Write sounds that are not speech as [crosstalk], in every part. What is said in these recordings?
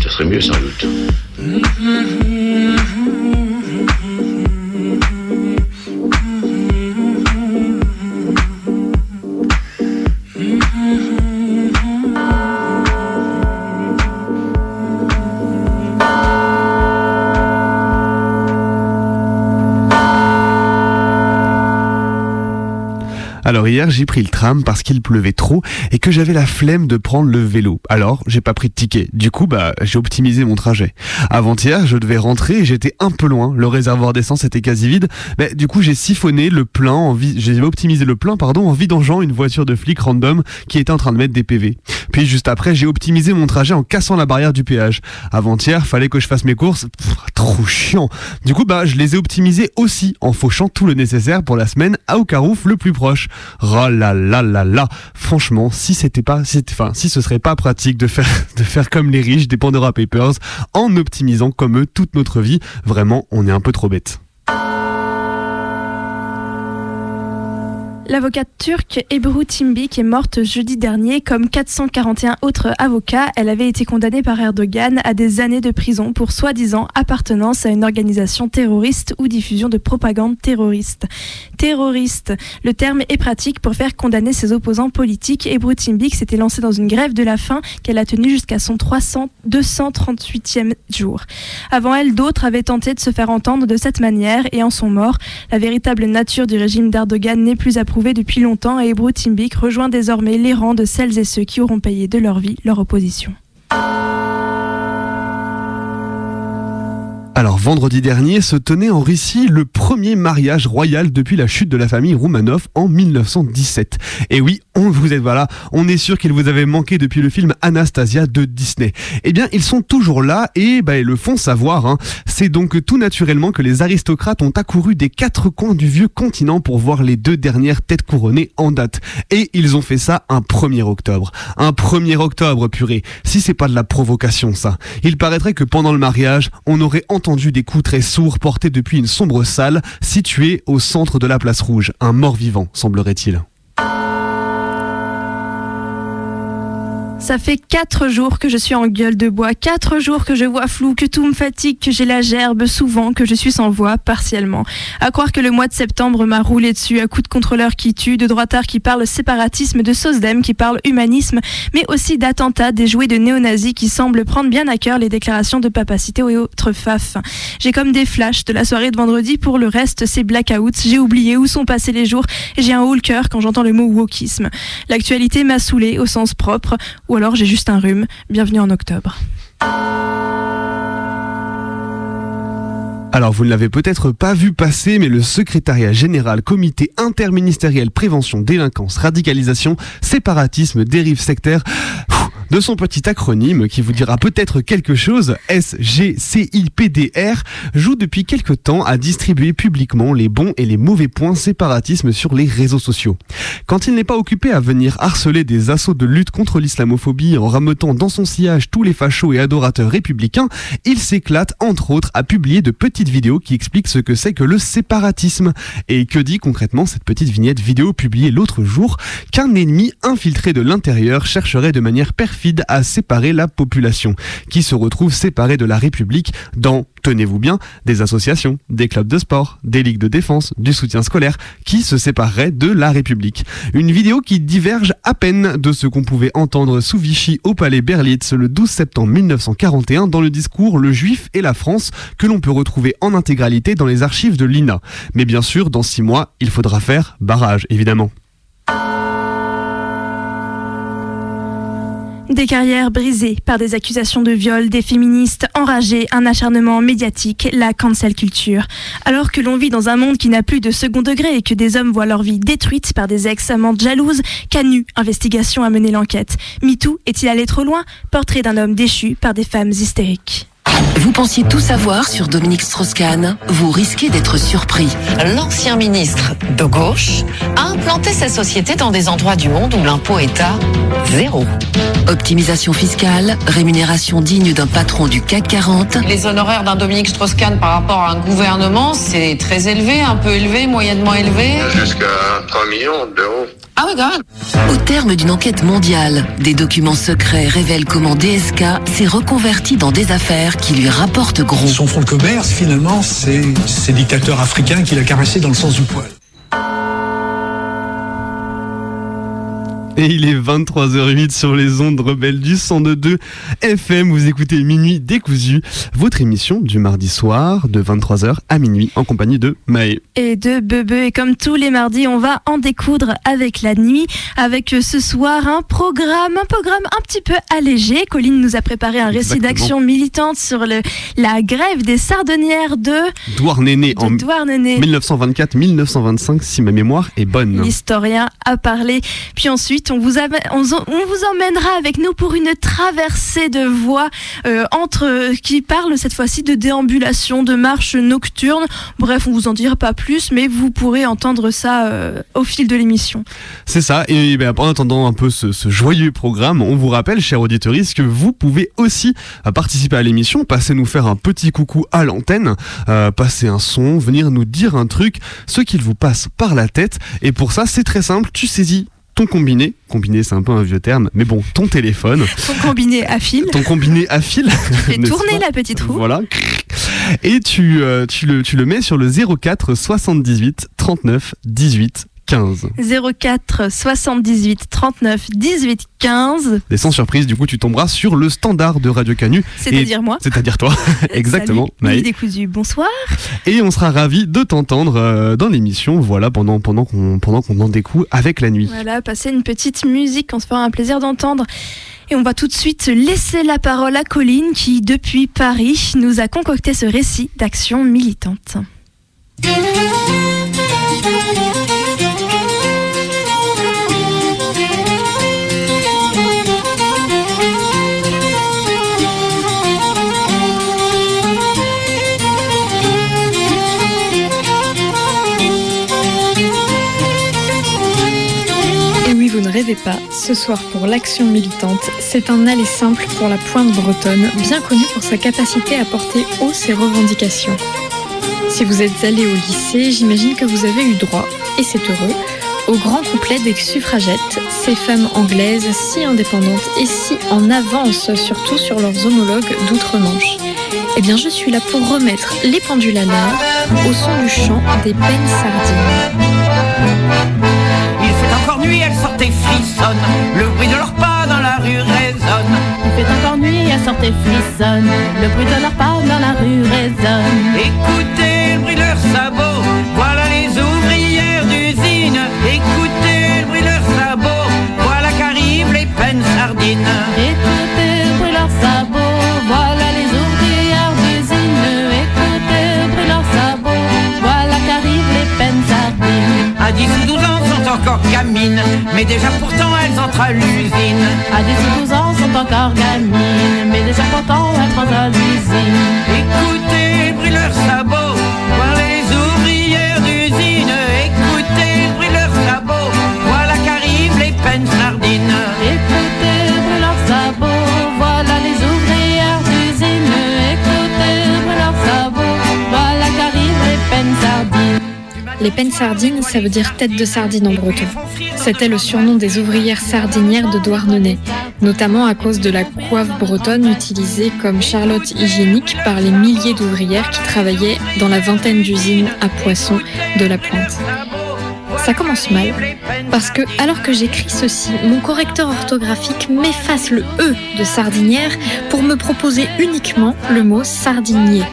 ce serait mieux sans doute. Alors hier, j'ai pris le tram parce qu'il pleuvait trop et que j'avais la flemme de prendre le vélo. Alors, j'ai pas pris de ticket. Du coup, bah, j'ai optimisé mon trajet. Avant-hier, je devais rentrer et j'étais un peu loin. Le réservoir d'essence était quasi vide. Bah, du coup, j'ai siphonné le plein en j'ai optimisé le plein, pardon, en vidangeant une voiture de flic random qui était en train de mettre des PV. Puis juste après, j'ai optimisé mon trajet en cassant la barrière du péage. Avant-hier, fallait que je fasse mes courses. Pff, trop chiant. Du coup, bah, je les ai optimisés aussi en fauchant tout le nécessaire pour la semaine à Ocarouf le plus proche. Oh là là là là. Franchement, si c'était pas, si enfin, si ce serait pas pratique de faire, [laughs] de faire comme les riches des Pandora Papers en optimisant comme eux toute notre vie, vraiment, on est un peu trop bête. L'avocate turque Ebru Timbik est morte jeudi dernier. Comme 441 autres avocats, elle avait été condamnée par Erdogan à des années de prison pour soi-disant appartenance à une organisation terroriste ou diffusion de propagande terroriste. Terroriste, le terme est pratique pour faire condamner ses opposants politiques. Ebru Timbik s'était lancée dans une grève de la faim qu'elle a tenue jusqu'à son 300 238e jour. Avant elle, d'autres avaient tenté de se faire entendre de cette manière et en sont morts. La véritable nature du régime d'Erdogan n'est plus approuvée depuis longtemps et Ebru Timbik rejoint désormais les rangs de celles et ceux qui auront payé de leur vie leur opposition. Alors vendredi dernier se tenait en Russie le premier mariage royal depuis la chute de la famille Romanov en 1917. Et oui, on vous êtes voilà, on est sûr qu'il vous avait manqué depuis le film Anastasia de Disney. Eh bien, ils sont toujours là et bah, ils le font savoir. hein. C'est donc tout naturellement que les aristocrates ont accouru des quatre coins du vieux continent pour voir les deux dernières têtes couronnées en date. Et ils ont fait ça un 1er octobre. Un 1er octobre, purée. Si c'est pas de la provocation, ça. Il paraîtrait que pendant le mariage, on aurait entendu des coups très sourds portés depuis une sombre salle située au centre de la place rouge. Un mort-vivant, semblerait-il. Ça fait quatre jours que je suis en gueule de bois, quatre jours que je vois flou, que tout me fatigue, que j'ai la gerbe souvent, que je suis sans voix partiellement. À croire que le mois de septembre m'a roulé dessus à coups de contrôleurs qui tuent, de droitards qui parlent séparatisme, de SOSDEM qui parlent humanisme, mais aussi d'attentats déjoués de néo-nazis qui semblent prendre bien à cœur les déclarations de papacité et autres faf. J'ai comme des flashs de la soirée de vendredi, pour le reste c'est blackouts, j'ai oublié où sont passés les jours et j'ai un haut le cœur quand j'entends le mot wokisme. L'actualité m'a saoulé au sens propre, ou alors j'ai juste un rhume. Bienvenue en octobre. Alors vous ne l'avez peut-être pas vu passer, mais le secrétariat général comité interministériel prévention, délinquance, radicalisation, séparatisme, dérive sectaire, de son petit acronyme qui vous dira peut-être quelque chose, SGCIPDR, joue depuis quelque temps à distribuer publiquement les bons et les mauvais points séparatisme sur les réseaux sociaux. Quand il n'est pas occupé à venir harceler des assauts de lutte contre l'islamophobie en rameutant dans son sillage tous les fachos et adorateurs républicains, il s'éclate entre autres à publier de petites vidéos qui expliquent ce que c'est que le séparatisme. Et que dit concrètement cette petite vignette vidéo publiée l'autre jour? Qu'un ennemi infiltré de l'intérieur chercherait de manière perfide à séparer la population, qui se retrouve séparée de la République dans, tenez-vous bien, des associations, des clubs de sport, des ligues de défense, du soutien scolaire, qui se sépareraient de la République. Une vidéo qui diverge à peine de ce qu'on pouvait entendre sous Vichy au palais Berlitz le 12 septembre 1941 dans le discours Le Juif et la France que l'on peut retrouver en intégralité dans les archives de l'INA. Mais bien sûr, dans six mois, il faudra faire barrage, évidemment. Des carrières brisées par des accusations de viol, des féministes enragées, un acharnement médiatique, la cancel culture. Alors que l'on vit dans un monde qui n'a plus de second degré et que des hommes voient leur vie détruite par des ex-amantes jalouses, Canu, investigation a mené l'enquête. MeToo est-il allé trop loin? Portrait d'un homme déchu par des femmes hystériques. Vous pensiez tout savoir sur Dominique Strauss-Kahn Vous risquez d'être surpris. L'ancien ministre de gauche a implanté sa société dans des endroits du monde où l'impôt est à zéro. Optimisation fiscale, rémunération digne d'un patron du CAC 40. Les honoraires d'un Dominique Strauss-Kahn par rapport à un gouvernement, c'est très élevé, un peu élevé, moyennement élevé. Jusqu'à 3 millions d'euros. Ah. Au terme d'une enquête mondiale, des documents secrets révèlent comment DSK s'est reconverti dans des affaires qui lui rapportent gros. Son fonds de commerce, finalement, c'est ces dictateurs africains qu'il a caressés dans le sens du poil. Et il est 23h08 sur les ondes rebelles du 102.2 FM. Vous écoutez Minuit décousu, votre émission du mardi soir de 23h à minuit en compagnie de Maë. Et de Bebe. Et comme tous les mardis, on va en découdre avec la nuit. Avec euh, ce soir un programme, un programme un petit peu allégé. Colline nous a préparé un récit d'action militante sur le, la grève des sardonnières de, Douarnenez en Douarnenez. 1924-1925 si ma mémoire est bonne. L'historien a parlé. Puis ensuite, on vous, emmènera avec nous pour une traversée de voies euh, entre qui parle cette fois-ci de déambulation, de marche nocturne. Bref, on vous en dira pas plus, mais vous pourrez entendre ça euh, au fil de l'émission. C'est ça. Et ben, en attendant un peu ce, joyeux programme, on vous rappelle, chers auditeurs, que vous pouvez aussi euh, participer à l'émission, passer nous faire un petit coucou à l'antenne, euh, passer un son, venir nous dire un truc, ce qu'il vous passe par la tête. Et pour ça, c'est très simple. Tu saisis ton combiné. Combiné, c'est un peu un vieux terme, mais bon, ton téléphone, Son combiné à fil. ton combiné à fil. [laughs] Fait [laughs] n'est-ce tourner la petite roue. Voilà. Et tu, euh, tu, le, tu le mets sur le 04 78 39 18 15. 04 78 39 18 15. Et sans surprise, du coup, tu tomberas sur le standard de Radio Canu. C'est-à-dire moi. C'est-à-dire toi. [laughs] Exactement. Salut, décousu. Bonsoir. Et on sera ravis de t'entendre euh, dans l'émission, voilà, pendant, pendant qu'on pendant qu'on en découle avec la nuit. Voilà, passer une petite musique, on se fera un plaisir d'entendre. Et on va tout de suite laisser la parole à Colline qui, depuis Paris, nous a concocté ce récit d'action militante. Rêvez pas, ce soir pour l'action militante, c'est un aller simple pour la pointe bretonne, bien connue pour sa capacité à porter haut ses revendications. Si vous êtes allé au lycée, j'imagine que vous avez eu droit, et c'est heureux, au grand couplet des suffragettes, ces femmes anglaises si indépendantes et si en avance, surtout sur leurs homologues d'outre-Manche. Eh bien, je suis là pour remettre les pendules à l'heure au son du chant des peines sardines. Encore nuit, elles sortent et frissonnent. Le bruit de leurs pas dans la rue résonne. Il fait encore nuit, elles sortent et frissonnent. Le bruit de leurs pas dans la rue résonne. Écoutez le bruit de leurs sabots. Voilà les ouvrières d'usine. Écoutez le bruit de leurs sabots. Voilà qu'arrivent les peines sardines. Écoutez À 10 ou 12 ans sont encore gamines. Mais déjà pourtant elles entrent à l'usine. À 10 ou 12 ans sont encore gamines. Mais déjà pourtant elles entrent à l'usine. Écoutez le bruit de leurs sabots. Les peines sardines, ça veut dire tête de sardine en breton. C'était le surnom des ouvrières sardinières de Douarnenez, notamment à cause de la coiffe bretonne utilisée comme charlotte hygiénique par les milliers d'ouvrières qui travaillaient dans la vingtaine d'usines à poissons de la Pointe. Ça commence mal, parce que alors que j'écris ceci, mon correcteur orthographique m'efface le E de sardinière pour me proposer uniquement le mot sardinier.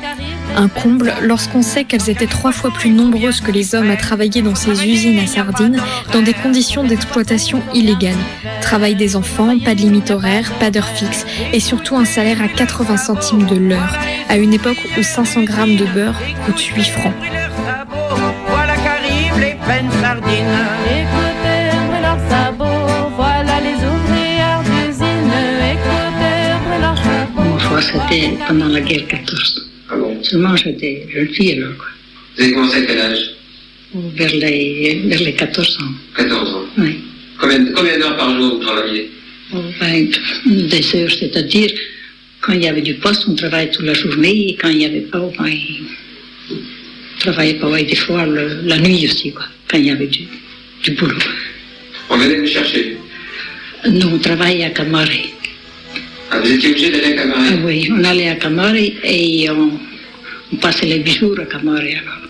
Un comble lorsqu'on sait qu'elles étaient trois fois plus nombreuses que les hommes à travailler dans ces usines à sardines dans des conditions d'exploitation illégales. Travail des enfants, pas de limite horaire, pas d'heure fixe et surtout un salaire à 80 centimes de l'heure, à une époque où 500 grammes de beurre coûtent 8 francs. C'était pendant la guerre 14. Seulement, j'étais jeune fille alors, quoi. Vous avez commencé à quel âge? Vers les, vers les 14 ans. 14 ans. Oui. Combien, combien d'heures par jour vous travaillez? Oh, ben, des heures, c'est-à-dire, quand il y avait du poste, on travaillait toute la journée, et quand il n'y avait pas, ben, on travaillait pas, ouais, des fois le- la nuit aussi, quoi, quand il y avait du, du boulot. On venait vous chercher? Nous, on travaillait à Camare. Ah, vous étiez obligé d'aller à Camaret? Ah oui, on allait à Camare et on, on passait les jours à alors.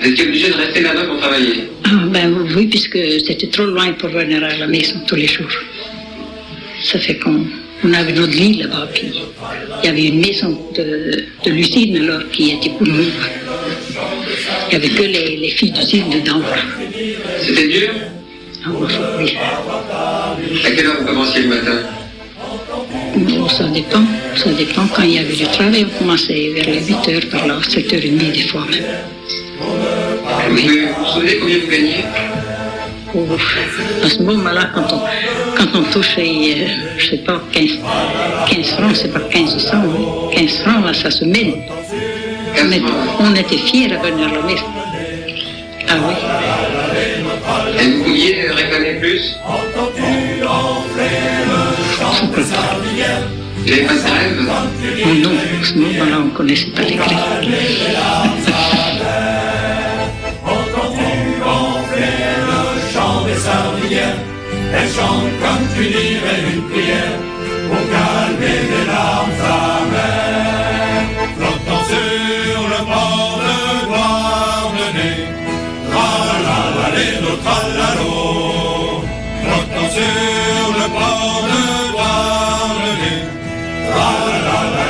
Vous étiez obligé de rester là-bas pour travailler Ah, ben oui, puisque c'était trop loin pour venir à la maison tous les jours. Ça fait qu'on on avait notre lit là-bas, puis il y avait une maison de, de l'usine alors qui était pour nous. Il n'y avait que les, les filles d'usine dedans. C'était dur? Ah, oui. À quelle heure vous commenciez le matin? Ça dépend, ça dépend. Quand il y avait du travail, on commençait vers les 8 heures par là, 7h30 des fois même. vous, vous vous souvenez combien vous gagnez? Oh, à ce moment-là, quand on, quand on touchait, euh, je sais pas, 15, 15 francs, c'est pas 15 cents, hein. 15 francs, là, ça se mène. On, était- on était fiers à venir à la messe. Ah oui. Et vous pouviez réclamer plus? Je peux pas. N'avez pas de rêve Oh non, à ce moment-là, on ne connaissait pas les sardinières. Elle chante comme tu dirais une prière pour calmer les larmes amères. Flottant sur le port de Douarnenez, tralalalelo, tralalo.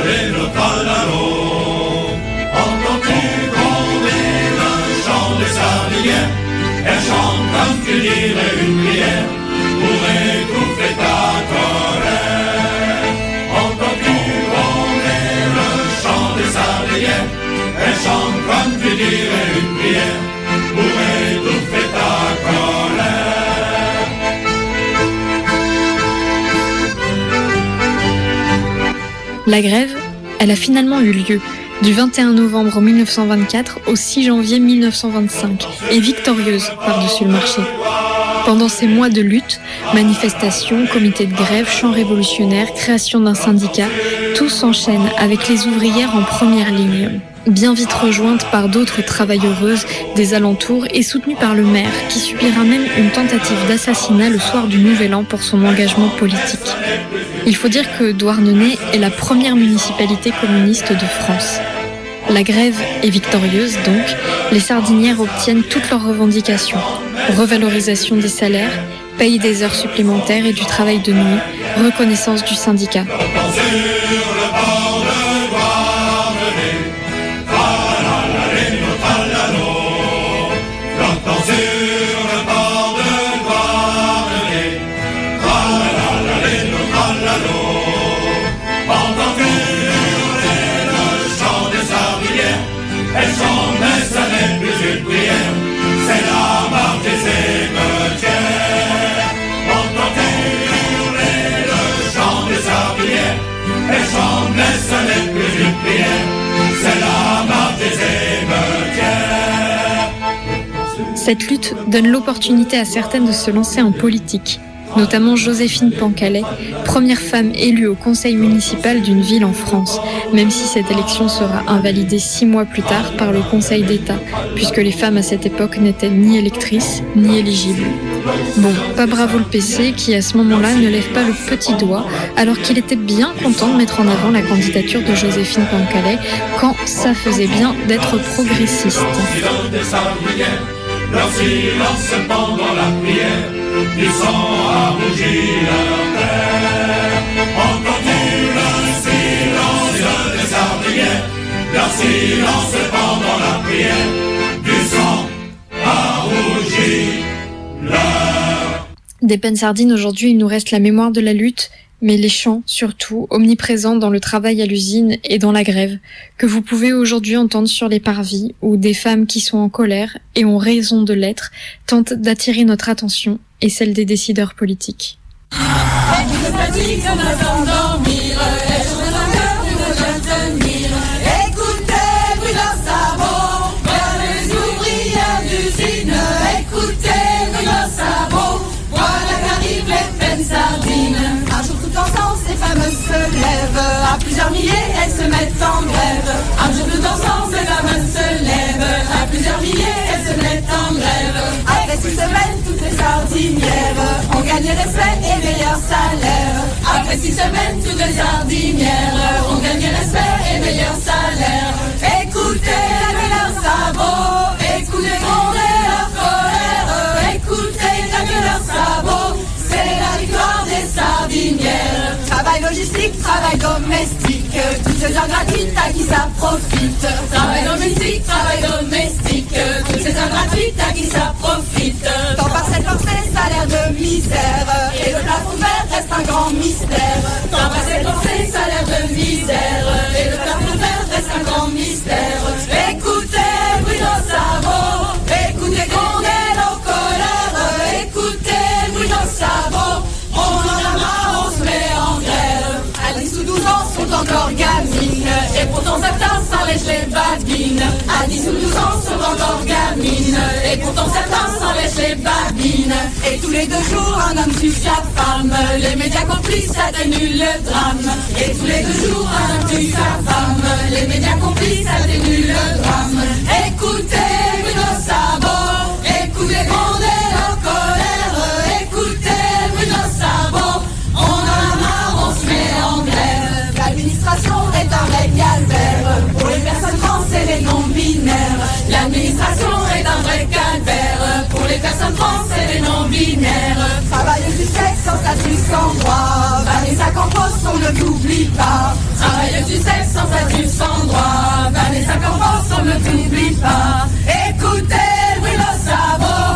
Tralalalelo, tralalo. Entends-tu gronder le chant des sardinières Elle chante comme tu dirais une prière pour étouffer ta colère. Entends-tu gronder le chant des sardinières Elle chante comme tu dirais une prière La grève, elle a finalement eu lieu du 21 novembre 1924 au 6 janvier 1925 et victorieuse par-dessus le marché. Pendant ces mois de lutte, manifestations, comités de grève, chants révolutionnaires, création d'un syndicat, tout s'enchaîne avec les ouvrières en première ligne. Bien vite rejointes par d'autres travailleuses des alentours et soutenues par le maire qui subira même une tentative d'assassinat le soir du Nouvel An pour son engagement politique. Il faut dire que Douarnenez est la première municipalité communiste de France. La grève est victorieuse donc, les sardinières obtiennent toutes leurs revendications. Revalorisation des salaires, paye des heures supplémentaires et du travail de nuit, reconnaissance du syndicat. Cette lutte donne l'opportunité à certaines de se lancer en politique, notamment Joséphine Pancalais, première femme élue au conseil municipal d'une ville en France, même si cette élection sera invalidée six mois plus tard par le Conseil d'État, puisque les femmes à cette époque n'étaient ni électrices ni éligibles. Bon, pas bravo le PC qui à ce moment-là ne lève pas le petit doigt, alors qu'il était bien content de mettre en avant la candidature de Joséphine Pancalais quand ça faisait bien d'être progressiste. Leur silence pendant la prière, du sang a rougi leur terre. Entends-tu le silence des sardinières, leur silence pendant la prière, du sang a rougi l'heure. Des peines sardines, aujourd'hui, il nous reste la mémoire de la lutte, mais les chants, surtout, omniprésents dans le travail à l'usine et dans la grève, que vous pouvez aujourd'hui entendre sur les parvis, où des femmes qui sont en colère et ont raison de l'être tentent d'attirer notre attention et celle des décideurs politiques. Milliers, elles se mettent en grève. Un jour tout ensemble, ces femmes se lèvent. À plusieurs milliers, elles se mettent en grève. Après six semaines, toutes les sardinières ont gagné respect et meilleur salaire. Après six semaines, toutes les sardinières ont gagné respect et meilleur salaire. Écoutez la meilleure sabot, la victoire des sardinières. Travail logistique, travail domestique, toutes ces heures gratuites à qui ça profite. Travail domestique, travail domestique, toutes ces heures gratuites à qui ça profite. Temps partiel forcé, salaire de misère, et le plafond verre reste un grand mystère. Temps partiel forcé, salaire de misère, et le plafond verre reste un grand mystère. Écoutez, Bruno Sabot, écoutez gronder On en a marre, on se met en grève. À 10 ou 12 ans sont encore gamines, et pourtant certains s'enlèchent les babines. 10 ou 12 ans sont encore gamines, et pourtant certains s'enlèchent les babines. Et tous les deux jours, un homme tue sa femme, les médias complices atténuent le drame. Et tous les deux jours, un homme tue sa femme, les médias complices atténuent le drame. Écoutez, les personnes trans et les non-binaires. Travailleuse du sexe sans statut, sans droit. Vanessa Campos, on ne t'oublie pas. Travailleuse du sexe sans statut, sans droit. Vanessa Campos, on ne t'oublie pas. Écoutez, Bruno Sabot,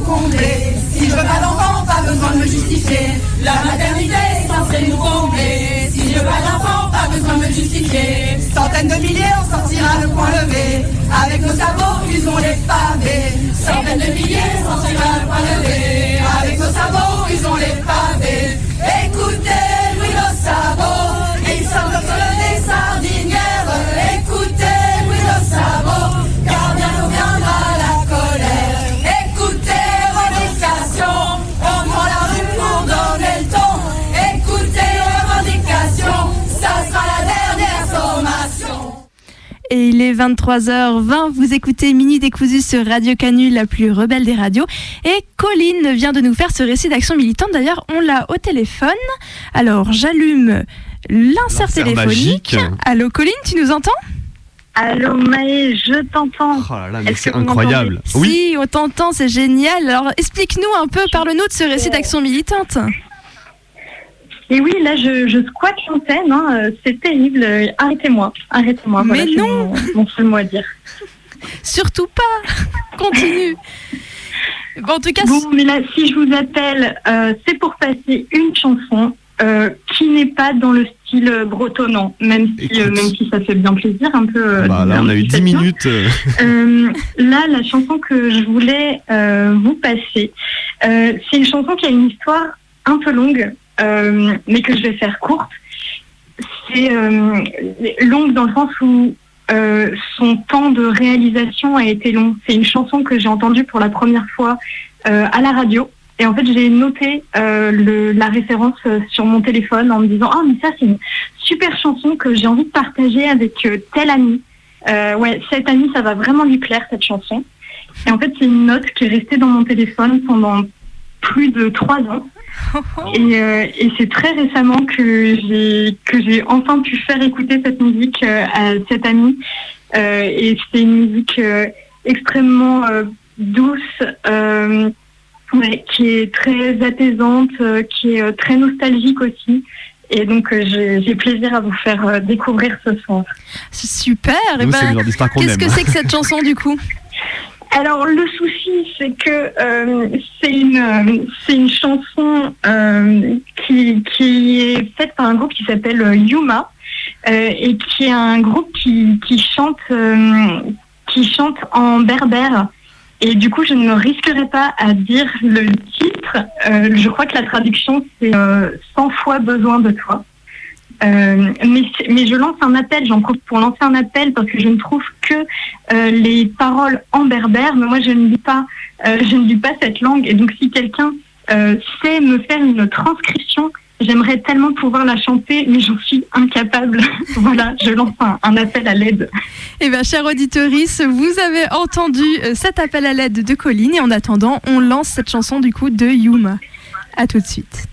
combler. Si je veux pas d'enfant, pas besoin de me justifier. La maternité est censée nous combler. Si je veux pas d'enfant, pas besoin de me justifier. Centaines de milliers, on sortira le point levé. Avec nos sabots, usons les pavés. Centaines de milliers, on sortira le point levé. Avec nos sabots, usons les pavés. Écoutez, Louis nos sabots, il est 23h20, vous écoutez Mini Décousu sur Radio Canu, la plus rebelle des radios. Et Colline vient de nous faire ce récit d'action militante. D'ailleurs, on l'a au téléphone. Alors, j'allume l'insert téléphonique. magique. Allô, Colline, tu nous entends? Allô Maë, je t'entends. Oh là là, mais c'est incroyable. m'entendez? Si, on t'entend, c'est génial. Alors, explique-nous un peu, parle-nous de ce récit d'action militante. Et oui, là, je, je squatte l'antenne, hein, euh, c'est terrible. Euh, Arrêtez-moi, arrêtez-moi. Mais voilà, non. mon, mon seul mot à dire. Surtout pas [laughs] Continue Bon, en tout cas, Bon, mais là, si je vous appelle, euh, c'est pour passer une chanson euh, qui n'est pas dans le style bretonnant, même si, euh, même si ça fait bien plaisir, un peu. Bah, là, on a eu petit 10 peu bien. minutes. là, la chanson que je voulais vous passer, c'est une chanson qui a une histoire un peu longue, euh, mais que je vais faire courte. C'est euh, longue dans le sens où euh, son temps de réalisation a été long. C'est une chanson que j'ai entendue pour la première fois à la radio. Et en fait, j'ai noté la référence sur mon téléphone en me disant Ah, mais ça, c'est une super chanson que j'ai envie de partager avec tel ami. Ouais, cet ami, ça va vraiment lui plaire, cette chanson. Et en fait, c'est une note qui est restée dans mon téléphone pendant plus de trois ans. Et, euh, et c'est très récemment que j'ai que j'ai enfin pu faire écouter cette musique euh, à cet ami. Euh, et c'est une musique euh, extrêmement euh, douce, euh, Ouais, qui est très apaisante, euh, qui est euh, très nostalgique aussi. Et donc, euh, j'ai plaisir à vous faire euh, découvrir ce soir. Super. et Nous, ben, Qu'est-ce que c'est que cette chanson du coup? [laughs] Alors, le souci, c'est que euh, c'est une, euh, c'est une chanson euh, qui, qui est faite par un groupe qui s'appelle Yuma et qui est un groupe qui, qui chante qui chante en berbère. Et du coup, je ne me risquerai pas à dire le titre. Je crois que la traduction, c'est euh, 100 fois besoin de toi. Euh, mais, je lance un appel, j'en profite pour lancer un appel parce que je ne trouve que euh, les paroles en berbère, mais moi je ne lis pas, euh, je ne lis pas cette langue. Et donc si quelqu'un sait me faire une transcription, j'aimerais tellement pouvoir la chanter, mais j'en suis incapable. [laughs] voilà, je lance un, appel à l'aide. Eh bien, chère auditorice, vous avez entendu cet appel à l'aide de Colline et en attendant, on lance cette chanson du coup de Yuma. À tout de suite.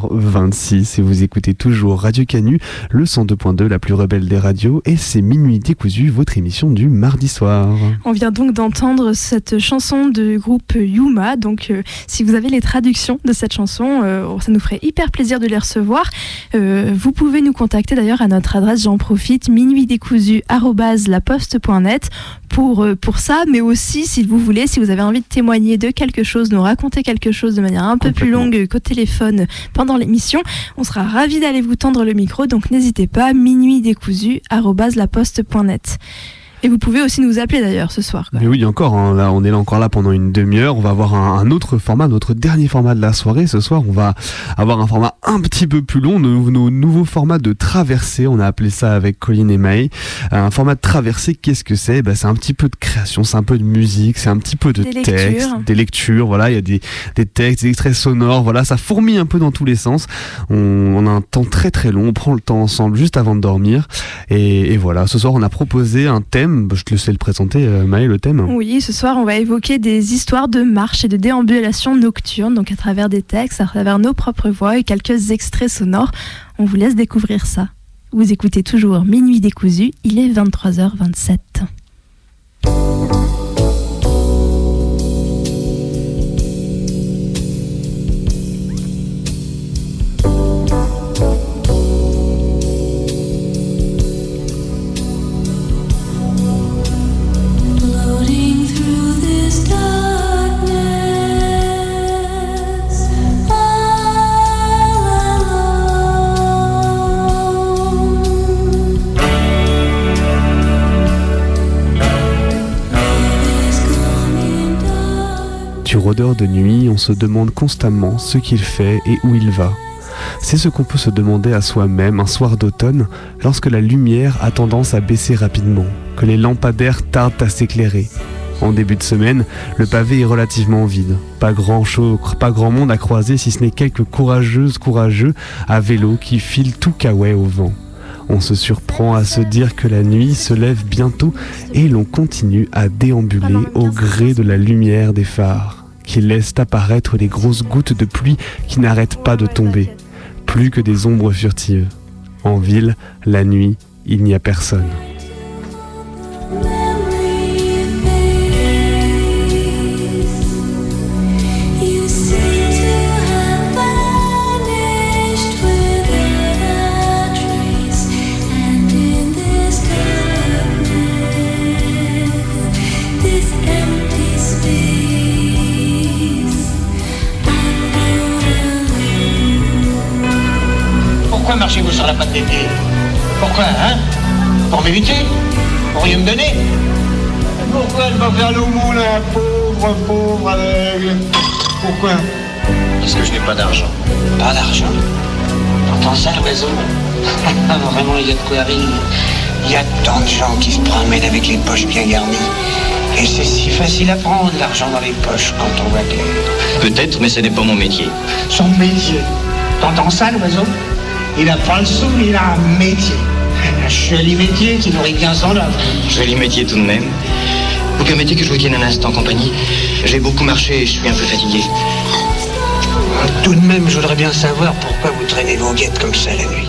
23h26 et vous écoutez toujours Radio Canu, le 102.2, la plus rebelle des radios, et c'est Minuit décousu, votre émission du mardi soir. On vient donc d'entendre cette chanson du groupe Yuma. Donc, euh, si vous avez les traductions de cette chanson, euh, ça nous ferait hyper plaisir de les recevoir. Euh, vous pouvez nous contacter d'ailleurs à notre adresse, j'en profite, minuitdécousu@laposte.net pour euh, pour ça, mais aussi si vous voulez, si vous avez envie de témoigner de quelque chose, nous raconter quelque chose de manière un peu plus longue qu'au téléphone pendant l'émission, on sera ravis d'aller vous tendre le micro. Donc, n'hésitez pas, minuitdécousu@laposte.net. Et vous pouvez aussi nous appeler d'ailleurs ce soir. Mais oui, encore, hein, là, on est là encore là pendant une demi-heure. On va avoir un, un autre format, notre dernier format de la soirée. Ce soir, on va avoir un format un petit peu plus long, nos, nos nouveaux formats de traversée. On a appelé ça avec Colline et May. Un format de traversée, qu'est-ce que c'est? Ben, C'est un petit peu de création, c'est un peu de musique, c'est un petit peu de Des texte, lectures. des lectures. Voilà, il y a des, des textes, des extraits sonores. Voilà, ça fourmille un peu dans tous les sens. On, on a un temps très très long. On prend le temps ensemble juste avant de dormir. Et, et voilà, ce soir, on a proposé un thème. Je te laisse le présenter, euh, Maë, le thème. Oui, ce soir, on va évoquer des histoires de marche et de déambulation nocturne, donc à travers des textes, à travers nos propres voix et quelques extraits sonores. On vous laisse découvrir ça. Vous écoutez toujours Minuit décousu, il est 23h27. Rôdeur de nuit, on se demande constamment ce qu'il fait et où il va. C'est ce qu'on peut se demander à soi-même un soir d'automne lorsque la lumière a tendance à baisser rapidement, que les lampadaires tardent à s'éclairer. En début de semaine, le pavé est relativement vide. Pas grand, chose, pas grand monde à croiser si ce n'est quelques courageuses, courageux à vélo qui filent tout caouet au vent. On se surprend à se dire que la nuit se lève bientôt et l'on continue à déambuler au gré de la lumière des phares, qui laissent apparaître les grosses gouttes de pluie qui n'arrêtent pas de tomber, plus que des ombres furtives. En ville, la nuit, il n'y a personne. Pauvre, pauvre aveugle Pourquoi? Parce que je n'ai pas d'argent. Pas d'argent. T'entends ça, l'oiseau [laughs] Ah, Vraiment, il y a de quoi rire. Il y a tant de gens qui se promènent avec les poches bien garnies. Et c'est si facile à prendre l'argent dans les poches quand on va clair. Peut-être, mais ce n'est pas mon métier. Son métier. T'entends ça, l'oiseau Il a pas le sou, il a un métier. Un joli métier qui nourrit bien son œuvre. Joli métier tout de même. Vous permettez que je vous tienne un instant compagnie J'ai beaucoup marché et je suis un peu fatigué. Tout de même, je voudrais bien savoir pourquoi vous traînez vos guettes comme ça la nuit.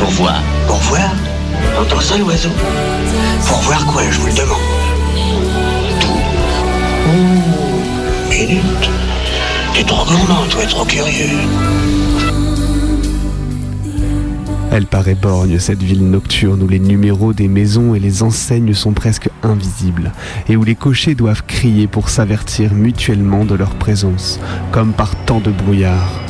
Pour voir. Pour voir T'entends ça, l'oiseau Pour voir quoi, je vous le demande Oh, minute. T'es trop gourmand, toi, trop curieux. Elle paraît borgne, cette ville nocturne où les numéros des maisons et les enseignes sont presque invisibles, et où les cochers doivent crier pour s'avertir mutuellement de leur présence, comme par tant de brouillard.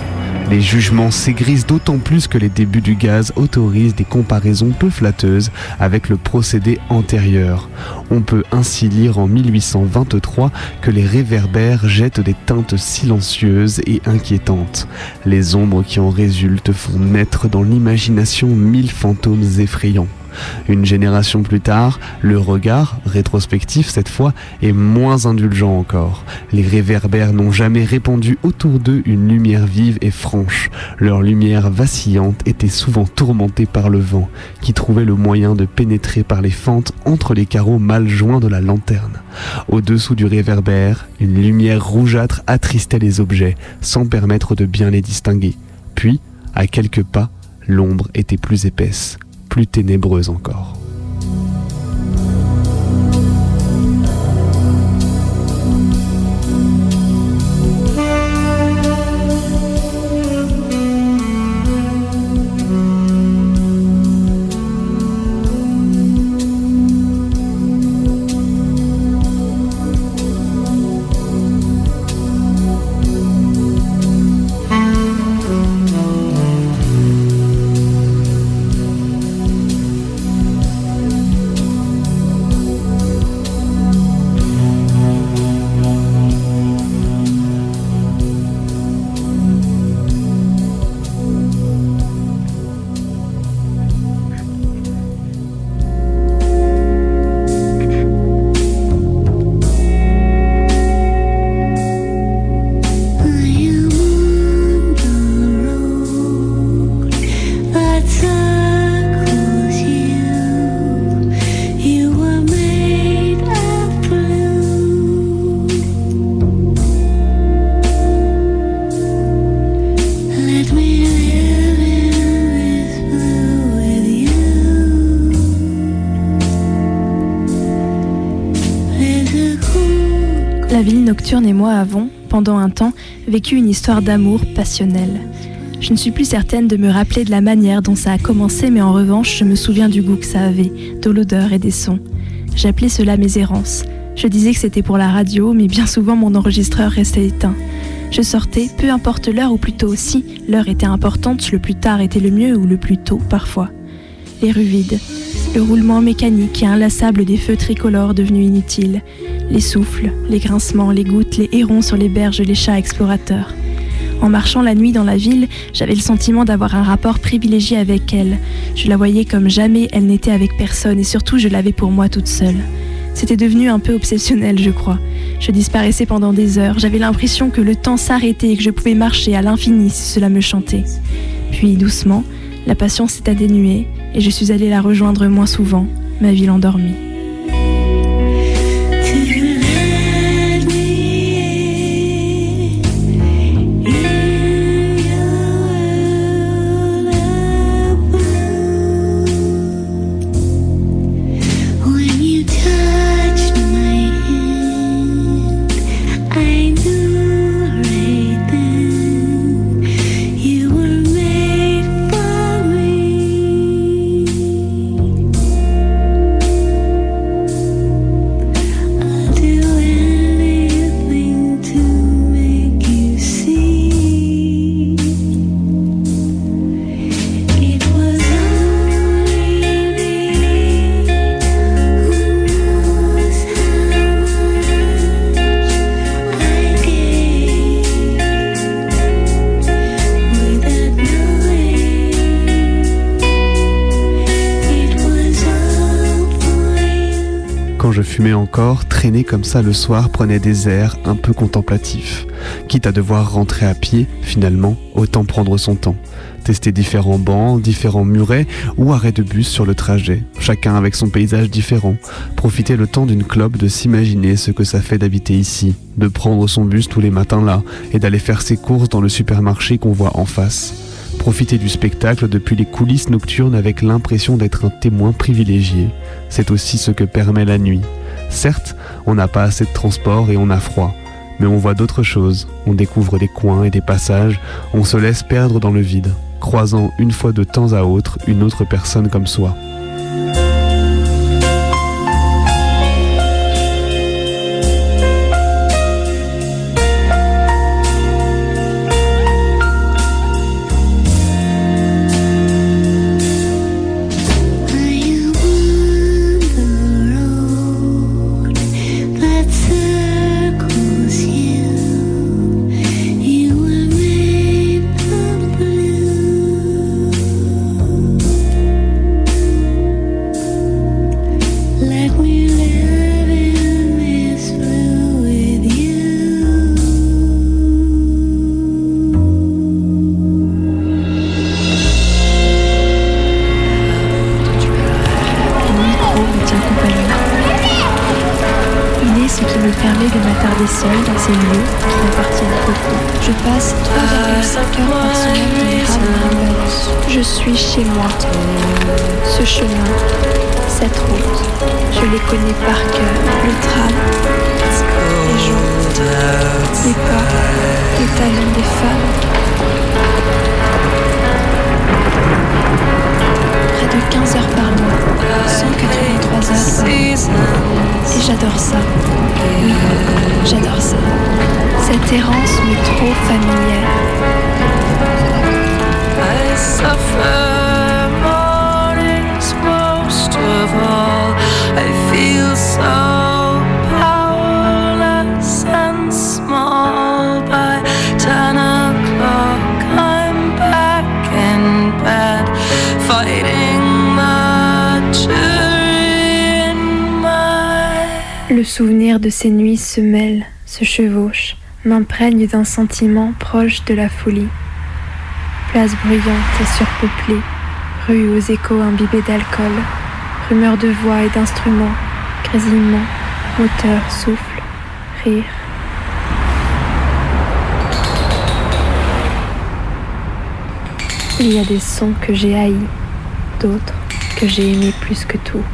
Les jugements s'aigrisent d'autant plus que les débuts du gaz autorisent des comparaisons peu flatteuses avec le procédé antérieur. On peut ainsi lire en 1823 que les réverbères jettent des teintes silencieuses et inquiétantes. Les ombres qui en résultent font naître dans l'imagination mille fantômes effrayants. Une génération plus tard, le regard, rétrospectif cette fois, est moins indulgent encore. Les réverbères n'ont jamais répandu autour d'eux une lumière vive et franche. Leur lumière vacillante était souvent tourmentée par le vent, qui trouvait le moyen de pénétrer par les fentes entre les carreaux mal joints de la lanterne. Au-dessous du réverbère, une lumière rougeâtre attristait les objets, sans permettre de bien les distinguer. Puis, à quelques pas, l'ombre était plus épaisse, plus ténébreuse encore. Et moi avons, pendant un temps, vécu une histoire d'amour passionnelle. Je ne suis plus certaine de me rappeler de la manière dont ça a commencé, mais en revanche, je me souviens du goût que ça avait, de l'odeur et des sons. J'appelais cela mes errances. Je disais que c'était pour la radio, mais bien souvent mon enregistreur restait éteint. Je sortais, peu importe l'heure ou plutôt aussi, l'heure était importante, le plus tard était le mieux ou le plus tôt parfois. Les rues vides, le roulement mécanique et inlassable des feux tricolores devenus inutiles, les souffles, les grincements, les gouttes, les hérons sur les berges, les chats explorateurs. En marchant la nuit dans la ville, j'avais le sentiment d'avoir un rapport privilégié avec elle. Je la voyais comme jamais elle n'était avec personne et surtout je l'avais pour moi toute seule. C'était devenu un peu obsessionnel, je crois. Je disparaissais pendant des heures, j'avais l'impression que le temps s'arrêtait et que je pouvais marcher à l'infini si cela me chantait. Puis doucement, la passion s'est atténuée et je suis allée la rejoindre moins souvent, ma ville endormie. Traîner comme ça le soir prenait des airs un peu contemplatifs. Quitte à devoir rentrer à pied, finalement, autant prendre son temps. Tester différents bancs, différents murets ou arrêts de bus sur le trajet, chacun avec son paysage différent. Profiter le temps d'une clope de s'imaginer ce que ça fait d'habiter ici, de prendre son bus tous les matins là et d'aller faire ses courses dans le supermarché qu'on voit en face. Profiter du spectacle depuis les coulisses nocturnes avec l'impression d'être un témoin privilégié. C'est aussi ce que permet la nuit. Certes, on n'a pas assez de transport et on a froid, mais on voit d'autres choses, on découvre des coins et des passages, on se laisse perdre dans le vide, croisant une fois de temps à autre une autre personne comme soi. Ces nuits se mêle, se chevauche, m'imprègne d'un sentiment proche de la folie. Place bruyante et surpeuplée, rue aux échos imbibés d'alcool, rumeurs de voix et d'instruments, grésillements, moteur, souffle, rire. Il y a des sons que j'ai haïs, d'autres que j'ai aimés plus que tout.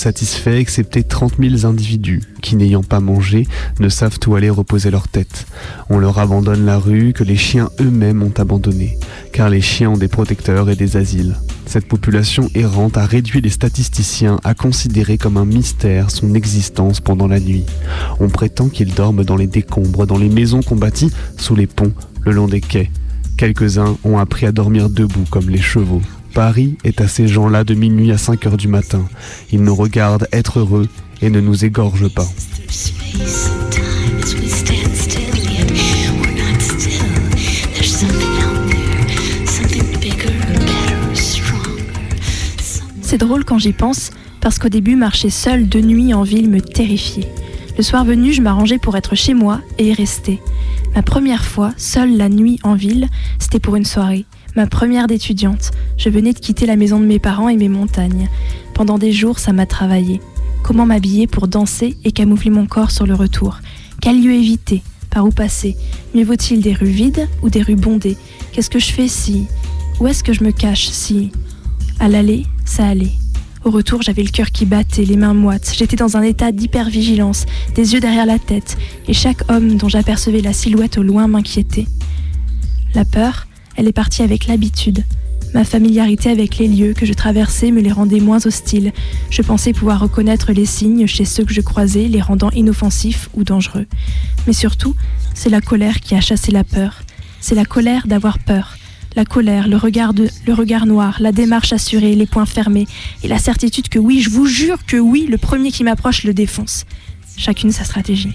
Satisfait excepté 30 000 individus qui, n'ayant pas mangé, ne savent où aller reposer leur tête. On leur abandonne la rue que les chiens eux-mêmes ont abandonnée, car les chiens ont des protecteurs et des asiles. Cette population errante a réduit les statisticiens à considérer comme un mystère son existence pendant la nuit. On prétend qu'ils dorment dans les décombres, dans les maisons qu'on sous les ponts, le long des quais. Quelques-uns ont appris à dormir debout comme les chevaux. Paris est à ces gens-là de minuit à 5 heures du matin. Ils nous regardent être heureux et ne nous égorgent pas. C'est drôle quand j'y pense, parce qu'au début, marcher seul de nuit en ville me terrifiait. Le soir venu, je m'arrangeais pour être chez moi et y rester. Ma première fois, seule la nuit en ville, c'était pour une soirée. Ma première d'étudiante. Je venais de quitter la maison de mes parents et mes montagnes. Pendant des jours, ça m'a travaillé. Comment m'habiller pour danser et camoufler mon corps sur le retour? Quel lieu éviter? Par où passer? Mieux vaut-il des rues vides ou des rues bondées? Qu'est-ce que je fais si? Où est-ce que je me cache si? À l'aller, ça allait. Au retour, j'avais le cœur qui battait, les mains moites. J'étais dans un état d'hypervigilance, des yeux derrière la tête, et chaque homme dont j'apercevais la silhouette au loin m'inquiétait. La peur, elle est partie avec l'habitude. Ma familiarité avec les lieux que je traversais me les rendait moins hostiles. Je pensais pouvoir reconnaître les signes chez ceux que je croisais, les rendant inoffensifs ou dangereux. Mais surtout, c'est la colère qui a chassé la peur. C'est la colère d'avoir peur. La colère, le regard, le regard noir, la démarche assurée, les poings fermés, et la certitude que oui, je vous jure que oui, le premier qui m'approche le défonce. Chacune sa stratégie.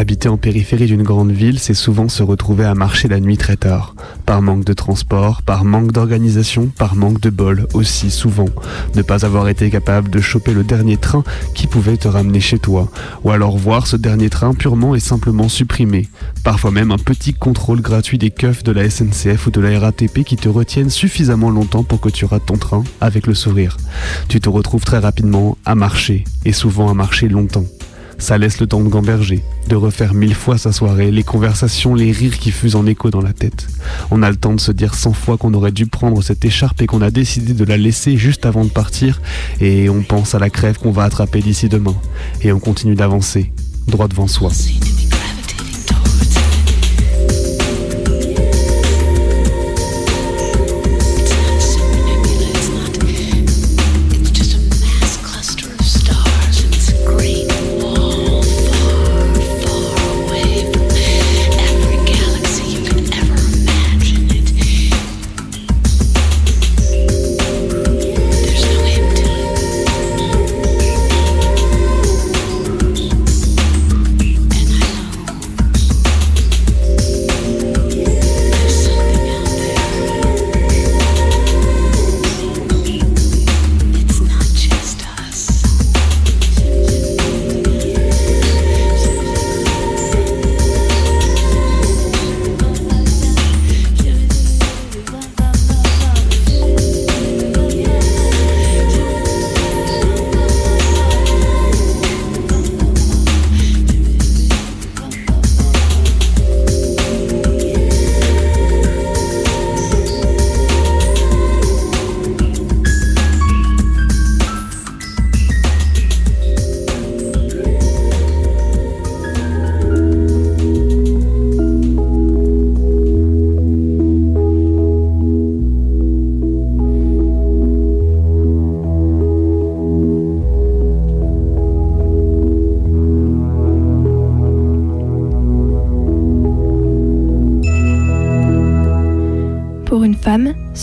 Habiter en périphérie d'une grande ville, c'est souvent se retrouver à marcher la nuit très tard, par manque de transport, par manque d'organisation, par manque de bol aussi souvent, ne pas avoir été capable de choper le dernier train qui pouvait te ramener chez toi, ou alors voir ce dernier train purement et simplement supprimé, parfois même un petit contrôle gratuit des keufs de la SNCF ou de la RATP qui te retiennent suffisamment longtemps pour que tu rates ton train avec le sourire. Tu te retrouves très rapidement à marcher, et souvent à marcher longtemps. Ça laisse le temps de gamberger, de refaire mille fois sa soirée, les conversations, les rires qui fusent en écho dans la tête. On a le temps de se dire cent fois qu'on aurait dû prendre cette écharpe et qu'on a décidé de la laisser juste avant de partir, et on pense à la crève qu'on va attraper d'ici demain. Et on continue d'avancer, droit devant soi.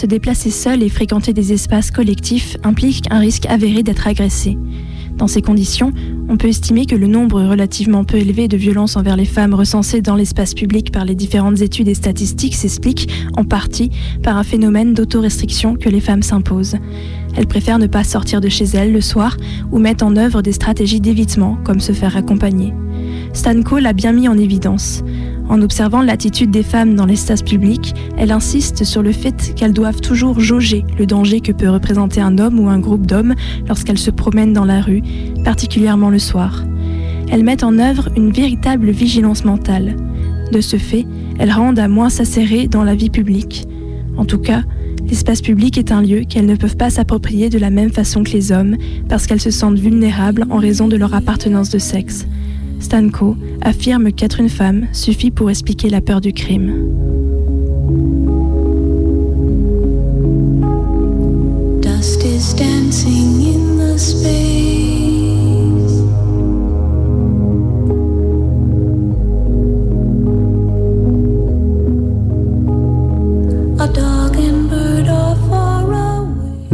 Déplacer seule et fréquenter des espaces collectifs implique un risque avéré d'être agressée. Dans ces conditions, on peut estimer que le nombre relativement peu élevé de violences envers les femmes recensées dans l'espace public par les différentes études et statistiques s'explique en partie par un phénomène d'autorestriction que les femmes s'imposent. Elles préfèrent ne pas sortir de chez elles le soir ou mettent en œuvre des stratégies d'évitement comme se faire accompagner. Stanko l'a bien mis en évidence. En observant l'attitude des femmes dans l'espace public, elle insiste sur le fait qu'elles doivent toujours jauger le danger que peut représenter un homme ou un groupe d'hommes lorsqu'elles se promènent dans la rue, particulièrement le soir. Elles mettent en œuvre une véritable vigilance mentale. De ce fait, elles rendent à moins s'asserrer dans la vie publique. En tout cas, l'espace public est un lieu qu'elles ne peuvent pas s'approprier de la même façon que les hommes parce qu'elles se sentent vulnérables en raison de leur appartenance de sexe. Stanko affirme qu'être une femme suffit pour expliquer la peur du crime.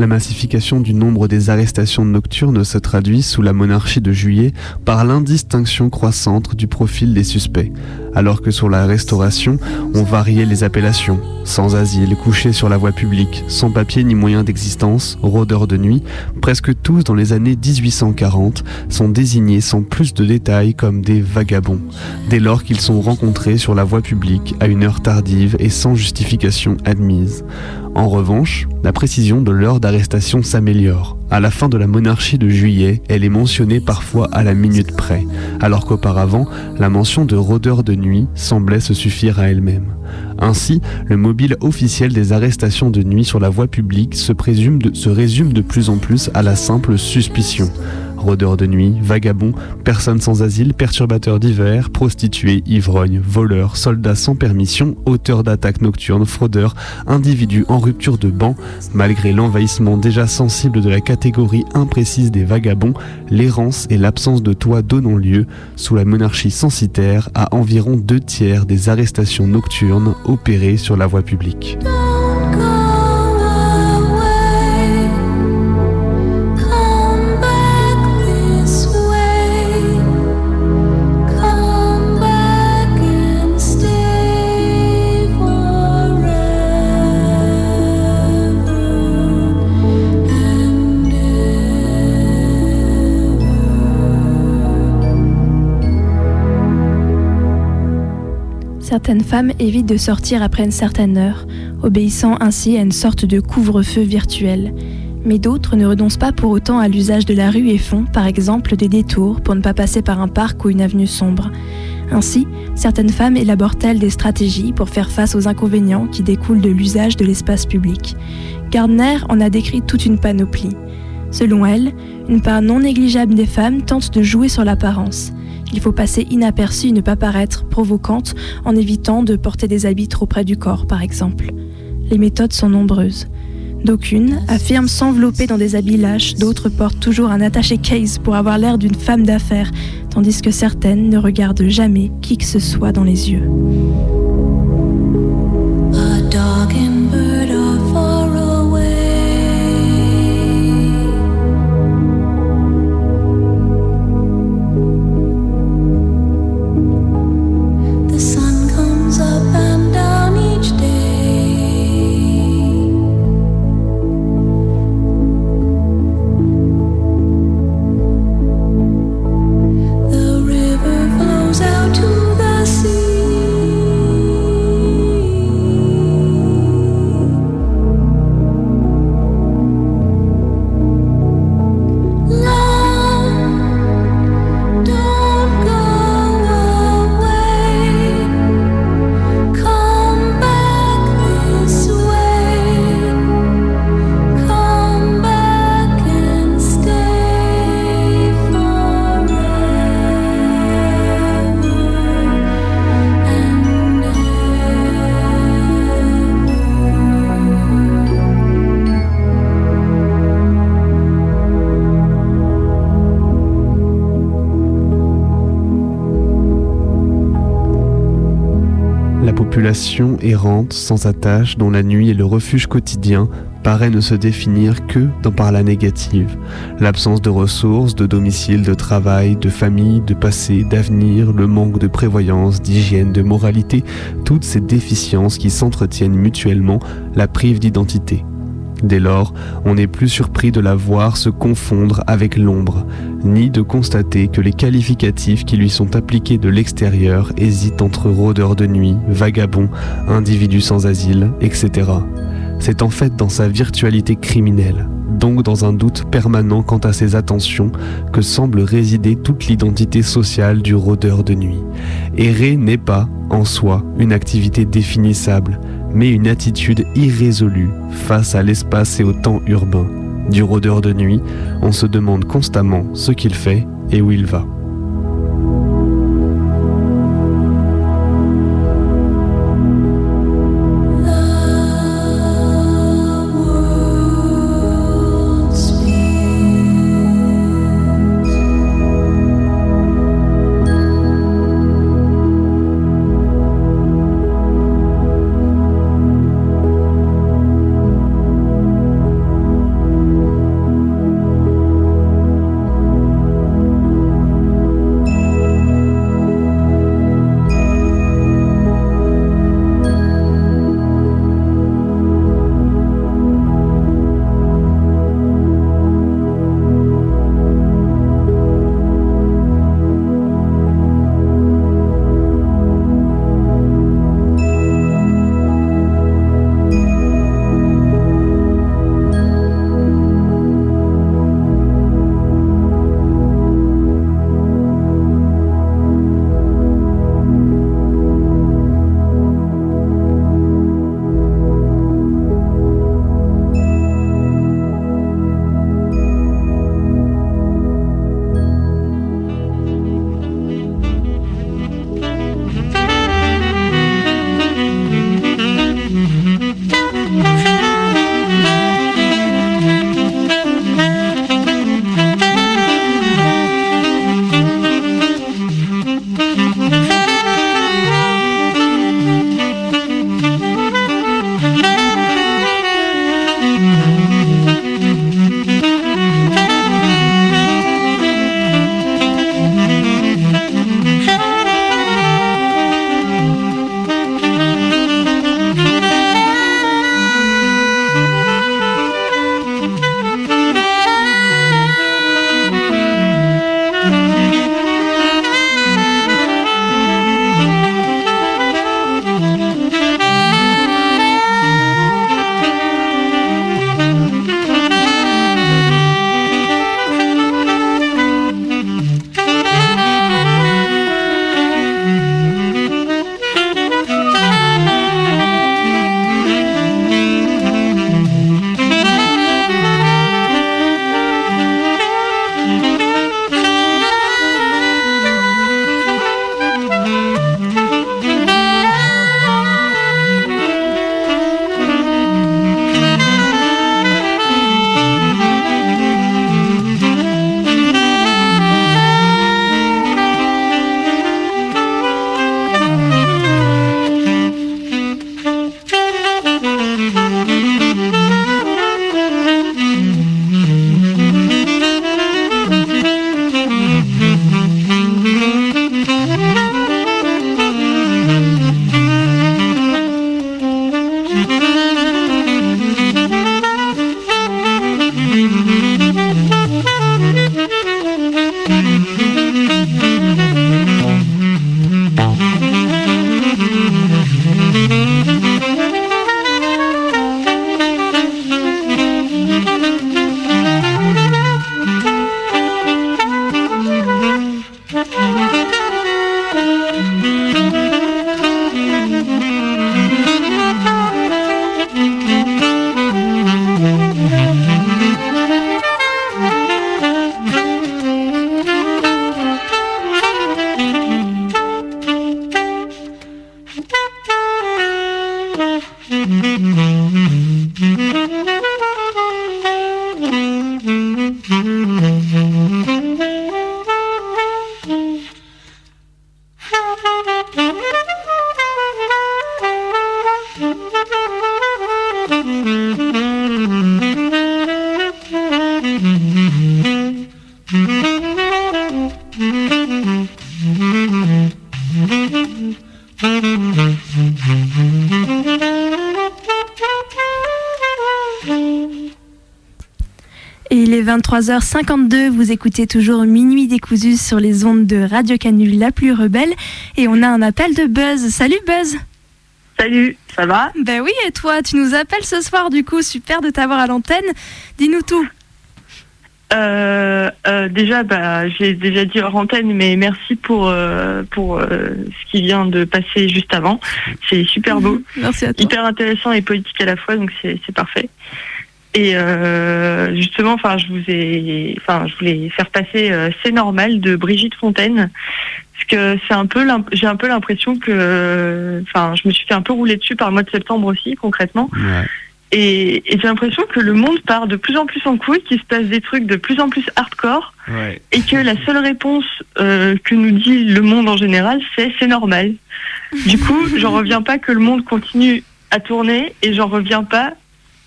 La massification du nombre des arrestations nocturnes se traduit sous la monarchie de juillet par l'indistinction croissante du profil des suspects, alors que sous la restauration, on variait les appellations. Sans asile, couchés sur la voie publique, sans papier ni moyen d'existence, rôdeurs de nuit, presque tous dans les années 1840 sont désignés sans plus de détails comme des vagabonds, dès lors qu'ils sont rencontrés sur la voie publique à une heure tardive et sans justification admise. En revanche, la précision de l'heure d'arrestation s'améliore. À la fin de la monarchie de juillet, elle est mentionnée parfois à la minute près, alors qu'auparavant, la mention de rôdeur de nuit semblait se suffire à elle-même. Ainsi, le mobile officiel des arrestations de nuit sur la voie publique se, se résume de plus en plus à la simple suspicion. Rôdeurs de nuit, vagabonds, personnes sans asile, perturbateurs divers, prostituées, ivrognes, voleurs, soldats sans permission, auteurs d'attaques nocturnes, fraudeurs, individus en rupture de banc, malgré l'envahissement déjà sensible de la catégorie imprécise des vagabonds, l'errance et l'absence de toit donnant lieu, sous la monarchie censitaire, à environ deux tiers des arrestations nocturnes opérées sur la voie publique. Certaines femmes évitent de sortir après une certaine heure, obéissant ainsi à une sorte de couvre-feu virtuel. Mais d'autres ne renoncent pas pour autant à l'usage de la rue et font, par exemple, des détours pour ne pas passer par un parc ou une avenue sombre. Ainsi, certaines femmes élaborent-elles des stratégies pour faire face aux inconvénients qui découlent de l'usage de l'espace public? Gardner en a décrit toute une panoplie. Selon elle, une part non négligeable des femmes tente de jouer sur l'apparence. Il faut passer inaperçu et ne pas paraître provocante en évitant de porter des habits trop près du corps, par exemple. Les méthodes sont nombreuses. D'aucunes affirment s'envelopper dans des habits lâches, d'autres portent toujours un attaché case pour avoir l'air d'une femme d'affaires, tandis que certaines ne regardent jamais qui que ce soit dans les yeux. Population errante, sans attache, dont la nuit est le refuge quotidien, paraît ne se définir que dans par la négative. L'absence de ressources, de domicile, de travail, de famille, de passé, d'avenir, le manque de prévoyance, d'hygiène, de moralité, toutes ces déficiences qui s'entretiennent mutuellement la privent d'identité. Dès lors, on n'est plus surpris de la voir se confondre avec l'ombre, ni de constater que les qualificatifs qui lui sont appliqués de l'extérieur hésitent entre rôdeur de nuit, vagabond, individu sans asile, etc. C'est en fait dans sa virtualité criminelle, donc dans un doute permanent quant à ses attentions, que semble résider toute l'identité sociale du rôdeur de nuit. Errer n'est pas, en soi, une activité définissable, mais une attitude irrésolue face à l'espace et au temps urbain. Du rôdeur de nuit, on se demande constamment ce qu'il fait et où il va. 23h52, vous écoutez toujours Minuit décousu sur les ondes de Radio Canu la plus rebelle et on a un appel de Buzz. Salut Buzz Salut, ça va? Ben oui, et toi, tu nous appelles ce soir du coup, super de t'avoir à l'antenne. Dis-nous tout. Euh, euh, déjà, bah, j'ai déjà dit hors antenne, mais merci pour, euh, pour ce qui vient de passer juste avant. C'est super beau, [laughs] merci à toi. hyper intéressant et politique à la fois, donc c'est parfait. Et euh, justement, enfin, je vous ai, enfin, je voulais faire passer euh, "C'est normal" de Brigitte Fontaine, parce que c'est un peu, j'ai un peu l'impression que, enfin, je me suis fait un peu rouler dessus par le mois de septembre aussi, concrètement. Et, et j'ai l'impression que le monde part de plus en plus en couille, qu'il se passe des trucs de plus en plus hardcore, Ouais. et que la seule réponse euh, que nous dit le monde en général, c'est c'est normal. Du coup, j'en reviens pas que le monde continue à tourner, et j'en reviens pas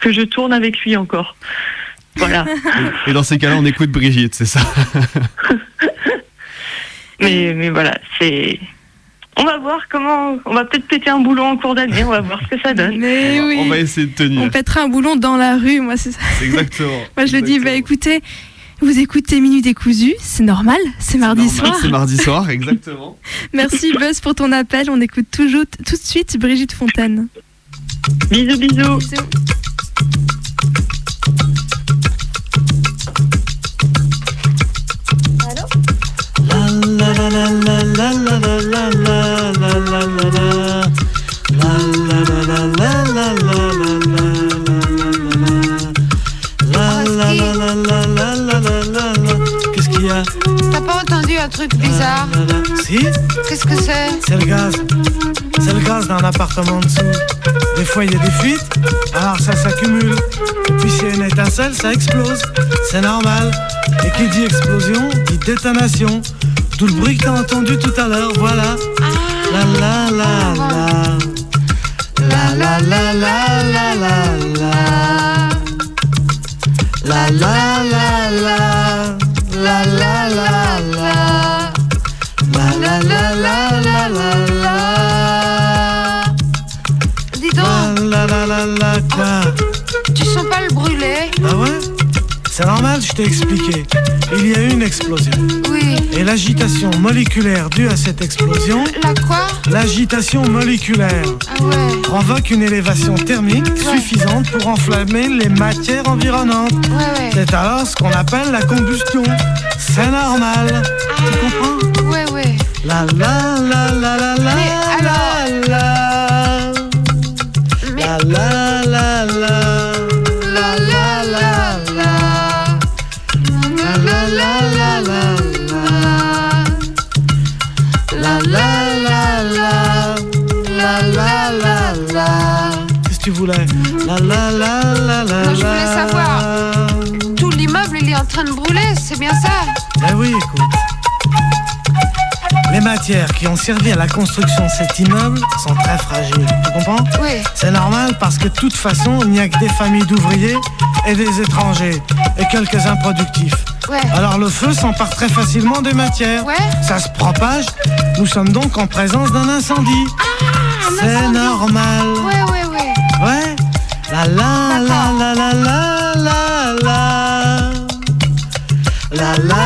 que je tourne avec lui encore. Voilà. Et dans ces cas-là, on écoute Brigitte, c'est ça [laughs] mais, mais voilà, c'est. On va voir comment. On va peut-être péter un boulot en cours d'année, on va voir ce que ça donne. Mais oui. On va essayer de tenir. On pètera un boulon dans la rue, moi c'est ça. Exactement. [laughs] Moi je le dis, bah écoutez, vous écoutez Minute décousu, c'est normal, c'est mardi Normal, soir. C'est mardi soir, [laughs] exactement. Merci Buzz pour ton appel, on écoute toujours tout de suite Brigitte Fontaine. Bisous, bisous. En dessous. Des fois, il y a des fuites, alors ça s'accumule. Et puis, s'il y a une étincelle, ça explose. C'est normal. Et qui dit explosion, dit détonation. Tout le bruit que t'as entendu tout à l'heure, voilà. La la la. La la la la la la t'ai expliqué. Il y a eu une explosion. Oui. Et l'agitation moléculaire due à cette explosion, La quoi? l'agitation moléculaire, Ah ouais. provoque une élévation thermique suffisante pour enflammer les matières environnantes. Ouais, ouais. C'est alors ce qu'on appelle la combustion. C'est normal. Tu comprends? Ouais, ouais. La la la matières qui ont servi à la construction de cet immeuble sont très fragiles. Tu comprends Oui. C'est normal parce que de toute façon, il n'y a que des familles d'ouvriers et des étrangers et quelques improductifs. Ouais. Alors le feu s'empare très facilement des matières. Ouais. Ça se propage. Nous sommes donc en présence d'un incendie. C'est normal. Ouais, ouais, ouais. Ouais. La la la la la la la la. La la la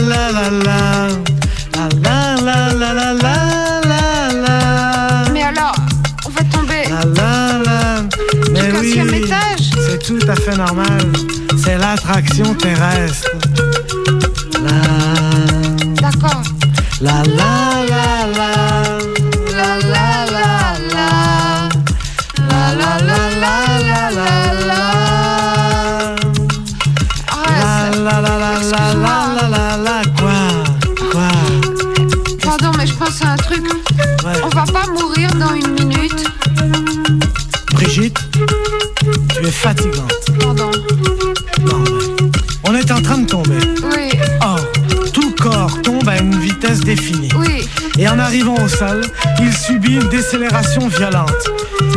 la la la la. La la la la la la la la. Mais alors, on va tomber La la la. Mais oui, étage c'est tout à fait normal. C'est l'attraction terrestre. La D'accord. la la la la. La va pas mourir dans une minute. Brigitte tu es fatigante. Pardon. Non, mais on est en train de tomber. Oui. Or, tout corps tombe à une vitesse définie. Oui. Et en arrivant au sol, il subit une décélération violente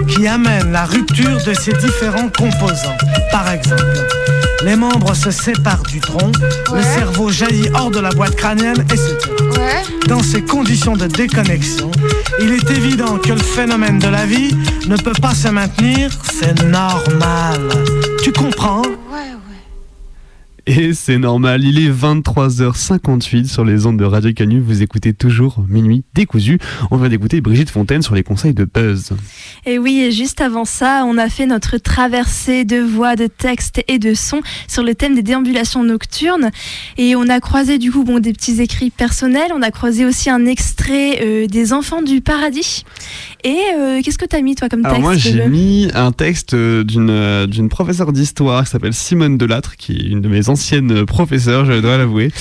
qui amène la rupture de ses différents composants. Par exemple, les membres se séparent du tronc, le cerveau jaillit hors de la boîte crânienne et se tord. Ouais. Dans ces conditions de déconnexion, il est évident que le phénomène de la vie ne peut pas se maintenir, c'est normal. Tu comprends? Et c'est normal, il est 23h58 sur les ondes de Radio Canu. Vous écoutez toujours Minuit décousu. On vient d'écouter Brigitte Fontaine sur les conseils de Buzz. Et oui, et juste avant ça, on a fait notre traversée de voix, de textes et de sons sur le thème des déambulations nocturnes. Et on a croisé du coup bon, des petits écrits personnels. On a croisé aussi un extrait euh, des Enfants du Paradis. Et euh, qu'est-ce que tu as mis toi comme Alors texte moi j'ai mis un texte euh, d'une euh, d'une professeure d'histoire qui s'appelle Simone Delattre, qui est une de mes anciennes professeurs, je dois l'avouer.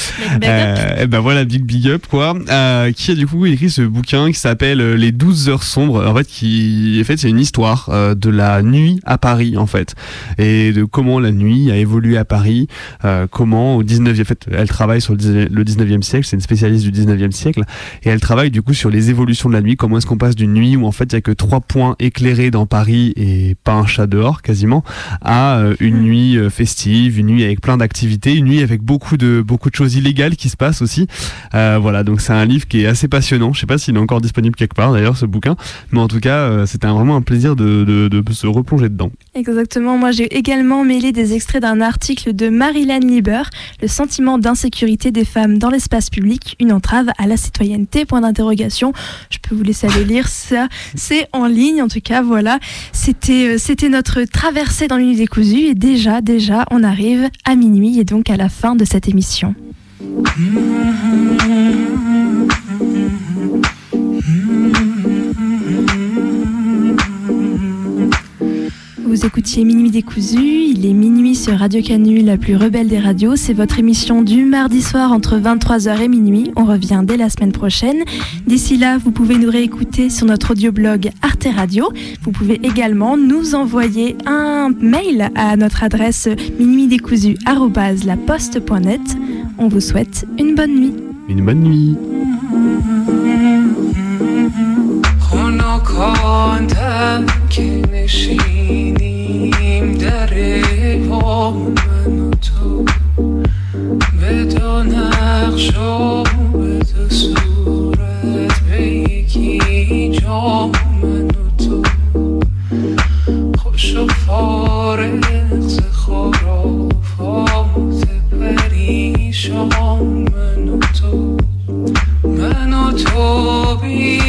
Euh, et ben voilà, big big up quoi. Euh, qui a du coup écrit ce bouquin qui s'appelle euh, Les 12 heures sombres. En fait, qui en fait c'est une histoire euh, de la nuit à Paris en fait et de comment la nuit a évolué à Paris, euh, comment au 19e en fait, elle travaille sur le 19 le 19e siècle, c'est une spécialiste du 19e siècle et elle travaille du coup sur les évolutions de la nuit, comment est-ce qu'on passe d'une nuit où en fait il y a que trois points éclairés dans Paris et pas un chat dehors quasiment à euh, une nuit euh, festive, une nuit avec plein d'activités, une nuit avec beaucoup de beaucoup de choses illégales qui se passent aussi. Euh, voilà, donc c'est un livre qui est assez passionnant. Je sais pas s'il est encore disponible quelque part d'ailleurs ce bouquin, mais en tout cas c'était vraiment un plaisir de, de, de se replonger dedans. Exactement, moi j'ai également mêlé des extraits d'un article de Marilyn Lieber, Le sentiment d'insécurité des femmes dans l'espace public, une entrave à la citoyenneté, point d'interrogation. Je peux vous laisser aller lire ça, c'est en ligne en tout cas, voilà. C'était euh, notre traversée dans l'unité décousue et déjà, déjà, on arrive à minuit et donc à la fin de cette émission. Vous écoutiez Minuit décousu, il est minuit sur Radio Canu, la plus rebelle des radios. C'est votre émission du mardi soir entre 23h et minuit. On revient dès la semaine prochaine. D'ici là, vous pouvez nous réécouter sur notre audioblog Arte Radio. Vous pouvez également nous envoyer un mail à notre adresse minuitdécousu@laposte.net. On vous souhaite une bonne nuit. Une bonne nuit. مکان که نشینیم در با من و تو. به دو نقش و به دو صورت به یکی جا من و تو. خوش و فارغ ز خرافات پریشان من و تو. من و تو بی